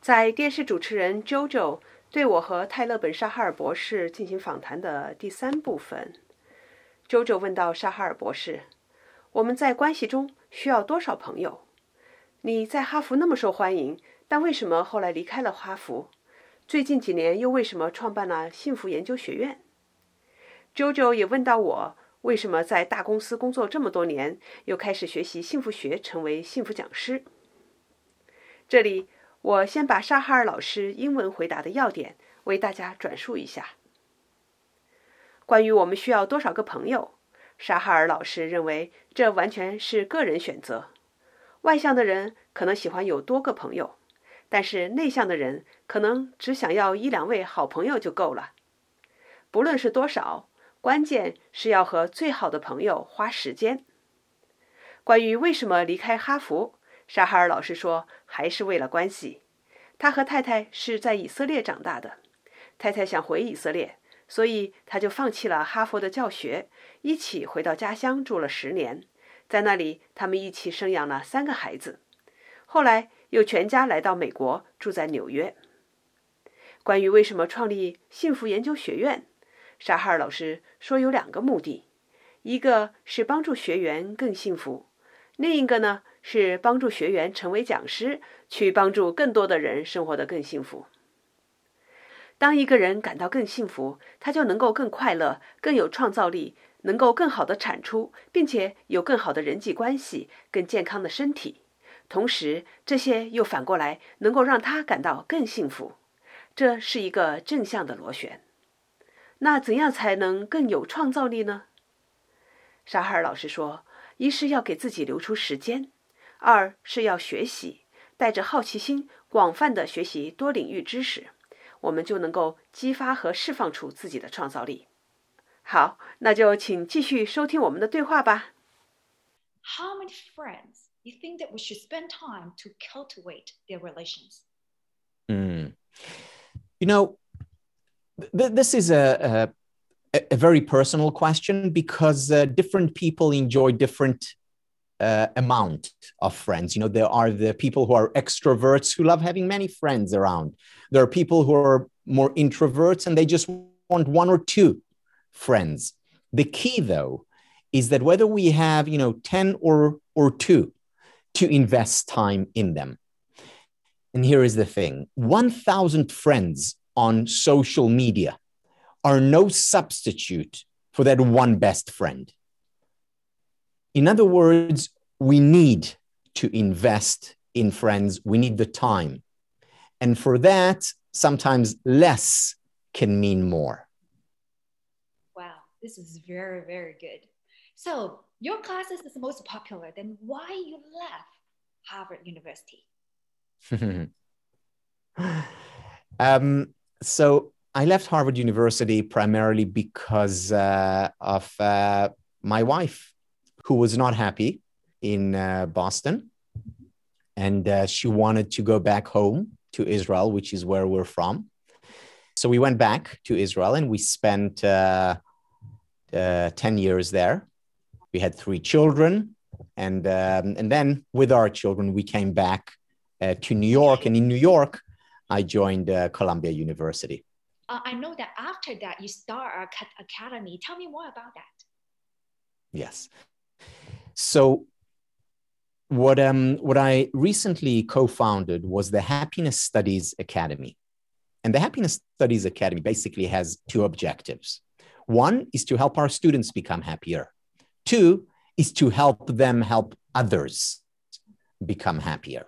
在电视主持人 JoJo 对我和泰勒本沙哈尔博士进行访谈的第三部分，JoJo 问到沙哈尔博士：“我们在关系中需要多少朋友？你在哈佛那么受欢迎，但为什么后来离开了哈佛？最近几年又为什么创办了幸福研究学院？”JoJo 也问到我：“为什么在大公司工作这么多年，又开始学习幸福学，成为幸福讲师？”这里。我先把沙哈尔老师英文回答的要点为大家转述一下。关于我们需要多少个朋友，沙哈尔老师认为这完全是个人选择。外向的人可能喜欢有多个朋友，但是内向的人可能只想要一两位好朋友就够了。不论是多少，关键是要和最好的朋友花时间。关于为什么离开哈佛？沙哈尔老师说：“还是为了关系。他和太太是在以色列长大的，太太想回以色列，所以他就放弃了哈佛的教学，一起回到家乡住了十年。在那里，他们一起生养了三个孩子。后来又全家来到美国，住在纽约。关于为什么创立幸福研究学院，沙哈尔老师说有两个目的：一个是帮助学员更幸福，另一个呢？”是帮助学员成为讲师，去帮助更多的人生活得更幸福。当一个人感到更幸福，他就能够更快乐、更有创造力，能够更好的产出，并且有更好的人际关系、更健康的身体。同时，这些又反过来能够让他感到更幸福。这是一个正向的螺旋。那怎样才能更有创造力呢？沙哈尔老师说：“一是要给自己留出时间。”二是要学习，带着好奇心，广泛的学习多领域知识，我们就能够激发和释放出自己的创造力。好，那就请继续收听我们的对话吧。How many friends you think that we should spend time to cultivate their relations? Mm. You know, th- this is a, a, a very personal question because uh, different people enjoy different uh, amount of friends. You know, there are the people who are extroverts who love having many friends around. There are people who are more introverts and they just want one or two friends. The key, though, is that whether we have, you know, 10 or, or two, to invest time in them. And here is the thing 1,000 friends on social media are no substitute for that one best friend. In other words, we need to invest in friends, we need the time. And for that, sometimes less can mean more. Wow, this is very, very good. So, your classes is the most popular. Then why you left Harvard University? um, so I left Harvard University primarily because uh, of uh, my wife who was not happy in uh, Boston. And uh, she wanted to go back home to Israel, which is where we're from. So we went back to Israel and we spent uh, uh 10 years there. We had three children. And, um, and then with our children, we came back uh, to New York. And in New York, I joined uh, Columbia University. I know that after that, you start a academy. Tell me more about that. Yes. So what um what I recently co-founded was the Happiness Studies Academy. And the Happiness Studies Academy basically has two objectives. One is to help our students become happier. Two is to help them help others become happier.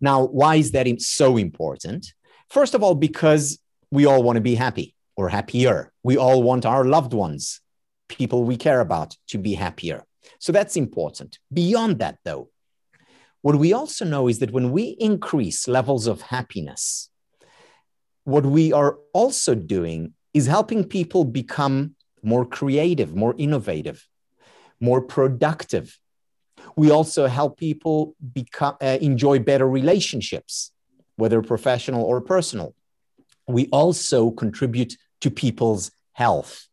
Now, why is that so important? First of all, because we all want to be happy or happier. We all want our loved ones, people we care about, to be happier. So that's important. Beyond that, though, what we also know is that when we increase levels of happiness, what we are also doing is helping people become more creative, more innovative, more productive. We also help people become, uh, enjoy better relationships, whether professional or personal. We also contribute to people's health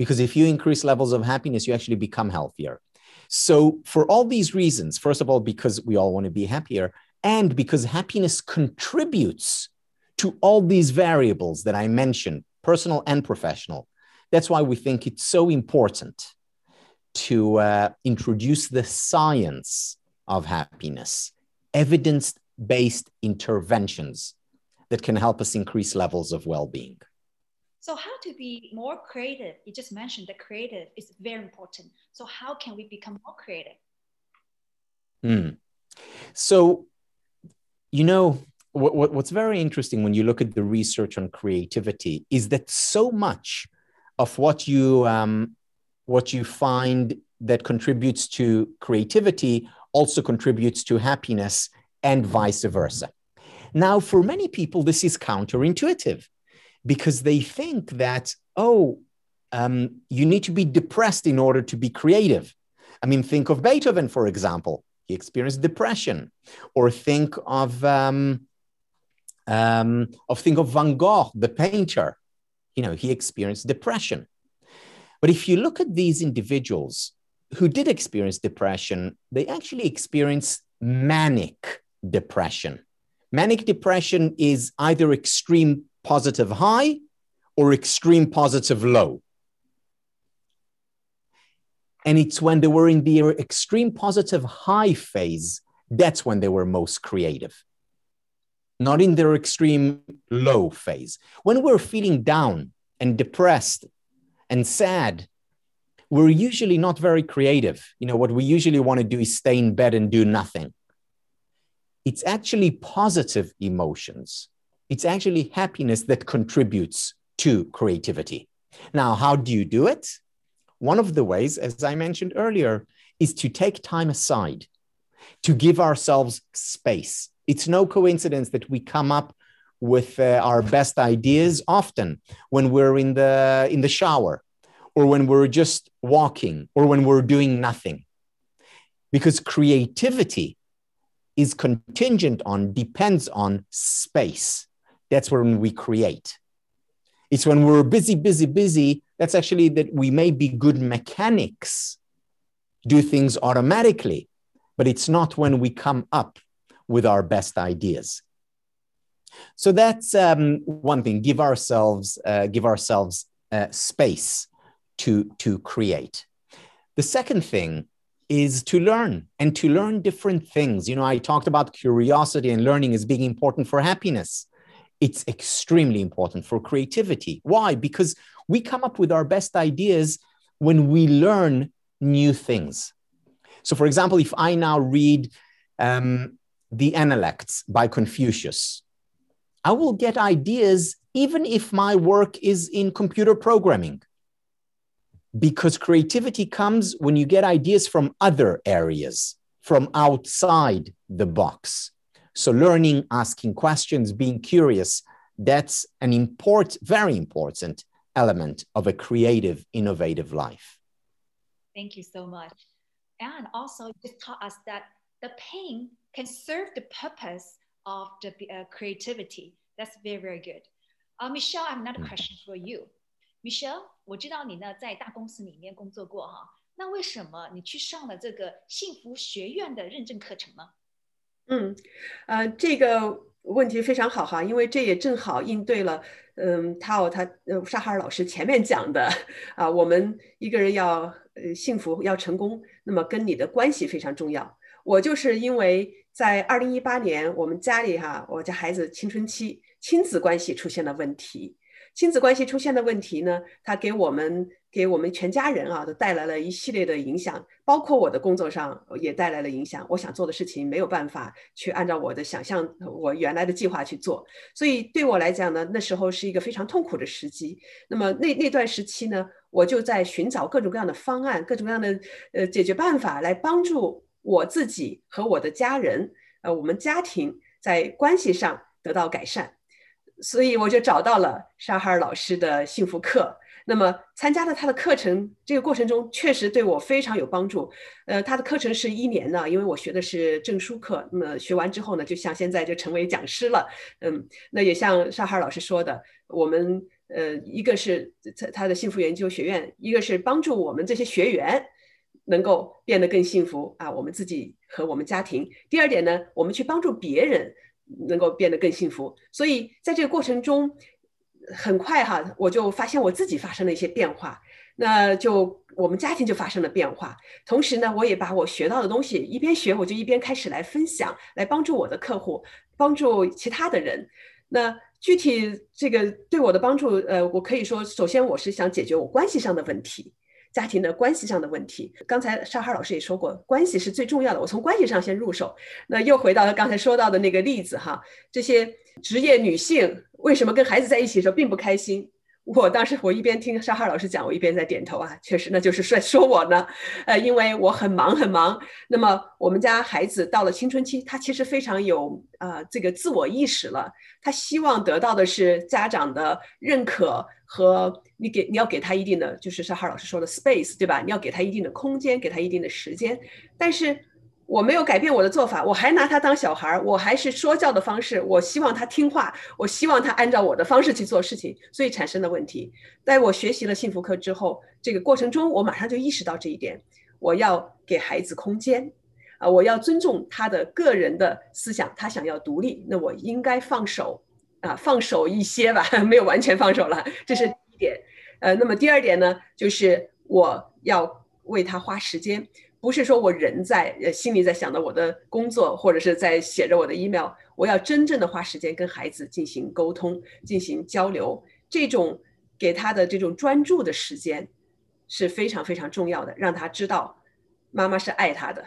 because if you increase levels of happiness, you actually become healthier. So, for all these reasons, first of all, because we all want to be happier, and because happiness contributes to all these variables that I mentioned, personal and professional. That's why we think it's so important to uh, introduce the science of happiness, evidence based interventions that can help us increase levels of well being. So, how to be more creative? You just mentioned that creative is very important. So, how can we become more creative? Mm. So, you know, what, what, what's very interesting when you look at the research on creativity is that so much of what you um, what you find that contributes to creativity also contributes to happiness and vice versa. Now, for many people, this is counterintuitive because they think that, oh, um, you need to be depressed in order to be creative. I mean, think of Beethoven, for example. He experienced depression. Or think of, um, um, of think of Van Gogh, the painter. You know, he experienced depression. But if you look at these individuals who did experience depression, they actually experienced manic depression. Manic depression is either extreme positive high or extreme positive low. And it's when they were in the extreme positive high phase, that's when they were most creative. Not in their extreme low phase. When we're feeling down and depressed and sad, we're usually not very creative. You know, what we usually want to do is stay in bed and do nothing. It's actually positive emotions it's actually happiness that contributes to creativity. Now, how do you do it? One of the ways, as I mentioned earlier, is to take time aside, to give ourselves space. It's no coincidence that we come up with uh, our best ideas often when we're in the in the shower or when we're just walking or when we're doing nothing because creativity is contingent on depends on space that's when we create. It's when we're busy, busy, busy, that's actually that we may be good mechanics, do things automatically, but it's not when we come up with our best ideas. So that's um, one thing. Give ourselves, uh, give ourselves uh, space to to create. The second thing is to learn and to learn different things. You know, I talked about curiosity and learning as being important for happiness it's extremely important for creativity. Why? Because we come up with our best ideas when we learn new things. So, for example, if I now read um, The Analects by Confucius, I will get ideas even if my work is in computer programming. Because creativity comes when you get ideas from other areas, from outside the box. So learning, asking questions, being curious, that's an important, very important element of a creative, innovative life. Thank you so much. And also just taught us that the pain can serve the purpose of the uh, creativity. That's very, very good. Uh, Michelle, I have another mm. question for you. Michelle, 我知道你呢在大公司里面工作过哈，那为什么你去上了这个幸福学院的认证课程呢？ 嗯，呃，这个问题非常好哈，因为这也正好应对了，嗯，他哦，他呃，沙哈尔老师前面讲的啊，我们一个人要呃幸福要成功，那么跟你的关系非常重要。我就是因为在二零一八年，我们家里哈，我家孩子青春期亲子关系出现了问题。亲子关系出现的问题呢，它给我们给我们全家人啊都带来了一系列的影响，包括我的工作上也带来了影响。我想做的事情没有办法去按照我的想象、我原来的计划去做，所以对我来讲呢，那时候是一个非常痛苦的时机。那么那那段时期呢，我就在寻找各种各样的方案、各种各样的呃解决办法，来帮助我自己和我的家人，呃，我们家庭在关系上得到改善。所以我就找到了沙哈尔老师的幸福课。那么参加了他的课程，这个过程中确实对我非常有帮助。呃，他的课程是一年的，因为我学的是证书课。那么学完之后呢，就像现在就成为讲师了。嗯，那也像沙哈尔老师说的，我们呃，一个是他他的幸福研究学院，一个是帮助我们这些学员。能够变得更幸福啊，我们自己和我们家庭。第二点呢，我们去帮助别人能够变得更幸福。所以在这个过程中，很快哈，我就发现我自己发生了一些变化，那就我们家庭就发生了变化。同时呢，我也把我学到的东西一边学，我就一边开始来分享，来帮助我的客户，帮助其他的人。那具体这个对我的帮助，呃，我可以说，首先我是想解决我关系上的问题，家庭的关系上的问题。刚才沙哈老师也说过，关系是最重要的，我从关系上先入手。那又回到刚才说到的那个例子哈，这些职业女性为什么跟孩子在一起的时候并不开心？我当时我一边听沙哈老师讲，我一边在点头啊，确实，那就是说说我呢，呃，因为我很忙很忙。那么我们家孩子到了青春期，他其实非常有呃这个自我意识了，他希望得到的是家长的认可和你给你要给他一定的，就是沙哈老师说的 space，对吧？你要给他一定的空间，给他一定的时间，但是。我没有改变我的做法，我还拿他当小孩儿，我还是说教的方式，我希望他听话，我希望他按照我的方式去做事情，所以产生的问题。在我学习了幸福课之后，这个过程中，我马上就意识到这一点，我要给孩子空间，啊，我要尊重他的个人的思想，他想要独立，那我应该放手，啊，放手一些吧，没有完全放手了，这是第一点。呃，那么第二点呢，就是我要为他花时间。不是说我人在，呃，心里在想着我的工作，或者是在写着我的 email。我要真正的花时间跟孩子进行沟通、进行交流，这种给他的这种专注的时间是非常非常重要的，让他知道妈妈是爱他的。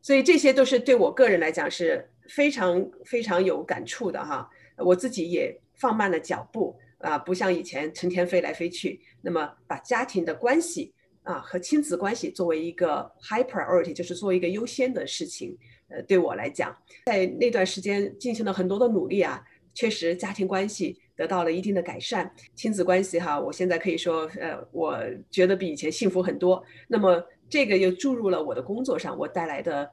所以这些都是对我个人来讲是非常非常有感触的哈。我自己也放慢了脚步啊，不像以前成天飞来飞去，那么把家庭的关系。啊，和亲子关系作为一个 high priority，就是作为一个优先的事情，呃，对我来讲，在那段时间进行了很多的努力啊，确实家庭关系得到了一定的改善，亲子关系哈，我现在可以说，呃，我觉得比以前幸福很多。那么这个又注入了我的工作上，我带来的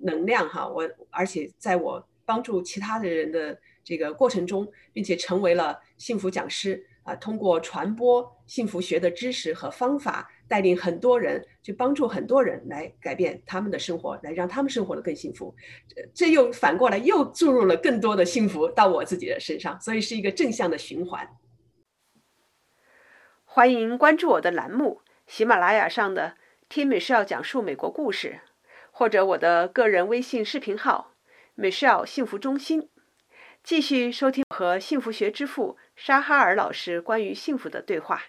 能量哈，我而且在我帮助其他的人的这个过程中，并且成为了幸福讲师啊，通过传播幸福学的知识和方法。带领很多人去帮助很多人来改变他们的生活，来让他们生活的更幸福。这又反过来又注入了更多的幸福到我自己的身上，所以是一个正向的循环。欢迎关注我的栏目喜马拉雅上的听 Michelle 讲述美国故事，或者我的个人微信视频号 Michelle 幸福中心，继续收听和幸福学之父沙哈尔老师关于幸福的对话。